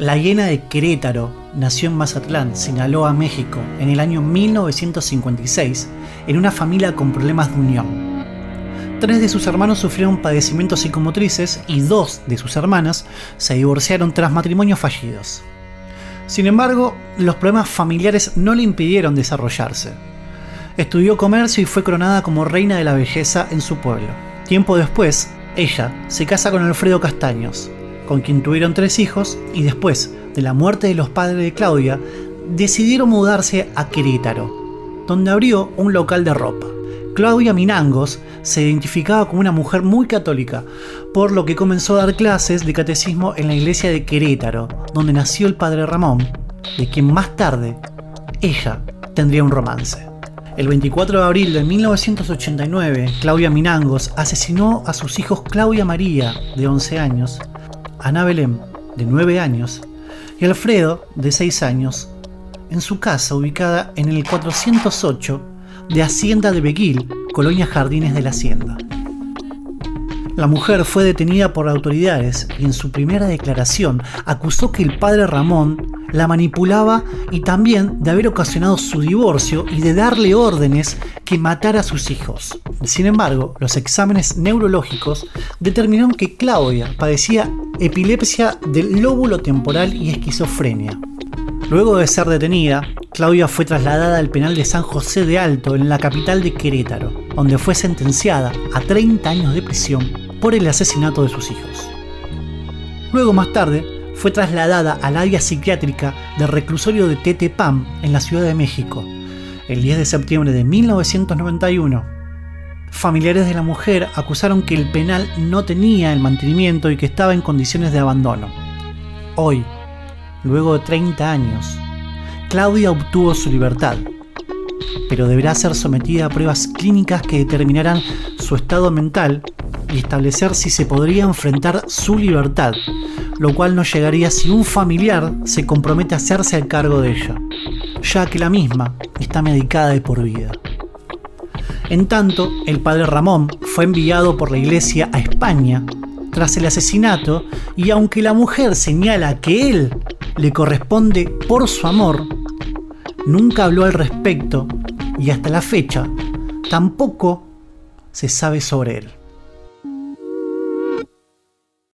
La hiena de Querétaro nació en Mazatlán, Sinaloa, México, en el año 1956, en una familia con problemas de unión. Tres de sus hermanos sufrieron padecimientos psicomotrices y dos de sus hermanas se divorciaron tras matrimonios fallidos. Sin embargo, los problemas familiares no le impidieron desarrollarse. Estudió comercio y fue coronada como reina de la belleza en su pueblo. Tiempo después, ella se casa con Alfredo Castaños, con quien tuvieron tres hijos y después de la muerte de los padres de Claudia, decidieron mudarse a Querétaro, donde abrió un local de ropa. Claudia Minangos se identificaba como una mujer muy católica, por lo que comenzó a dar clases de catecismo en la iglesia de Querétaro, donde nació el padre Ramón, de quien más tarde ella tendría un romance. El 24 de abril de 1989, Claudia Minangos asesinó a sus hijos Claudia María, de 11 años, Ana Belén, de 9 años, y Alfredo, de 6 años, en su casa ubicada en el 408 de Hacienda de Beguil, Colonia Jardines de la Hacienda. La mujer fue detenida por autoridades y en su primera declaración acusó que el padre Ramón la manipulaba y también de haber ocasionado su divorcio y de darle órdenes que matara a sus hijos. Sin embargo, los exámenes neurológicos determinaron que Claudia padecía epilepsia del lóbulo temporal y esquizofrenia. Luego de ser detenida, Claudia fue trasladada al penal de San José de Alto en la capital de Querétaro, donde fue sentenciada a 30 años de prisión por el asesinato de sus hijos. Luego más tarde fue trasladada al área psiquiátrica del reclusorio de Tetepam en la Ciudad de México. El 10 de septiembre de 1991, familiares de la mujer acusaron que el penal no tenía el mantenimiento y que estaba en condiciones de abandono. Hoy, luego de 30 años, Claudia obtuvo su libertad, pero deberá ser sometida a pruebas clínicas que determinarán su estado mental y establecer si se podría enfrentar su libertad, lo cual no llegaría si un familiar se compromete a hacerse al cargo de ella, ya que la misma está medicada de por vida. En tanto, el padre Ramón fue enviado por la iglesia a España tras el asesinato y aunque la mujer señala que él le corresponde por su amor, nunca habló al respecto y hasta la fecha tampoco se sabe sobre él.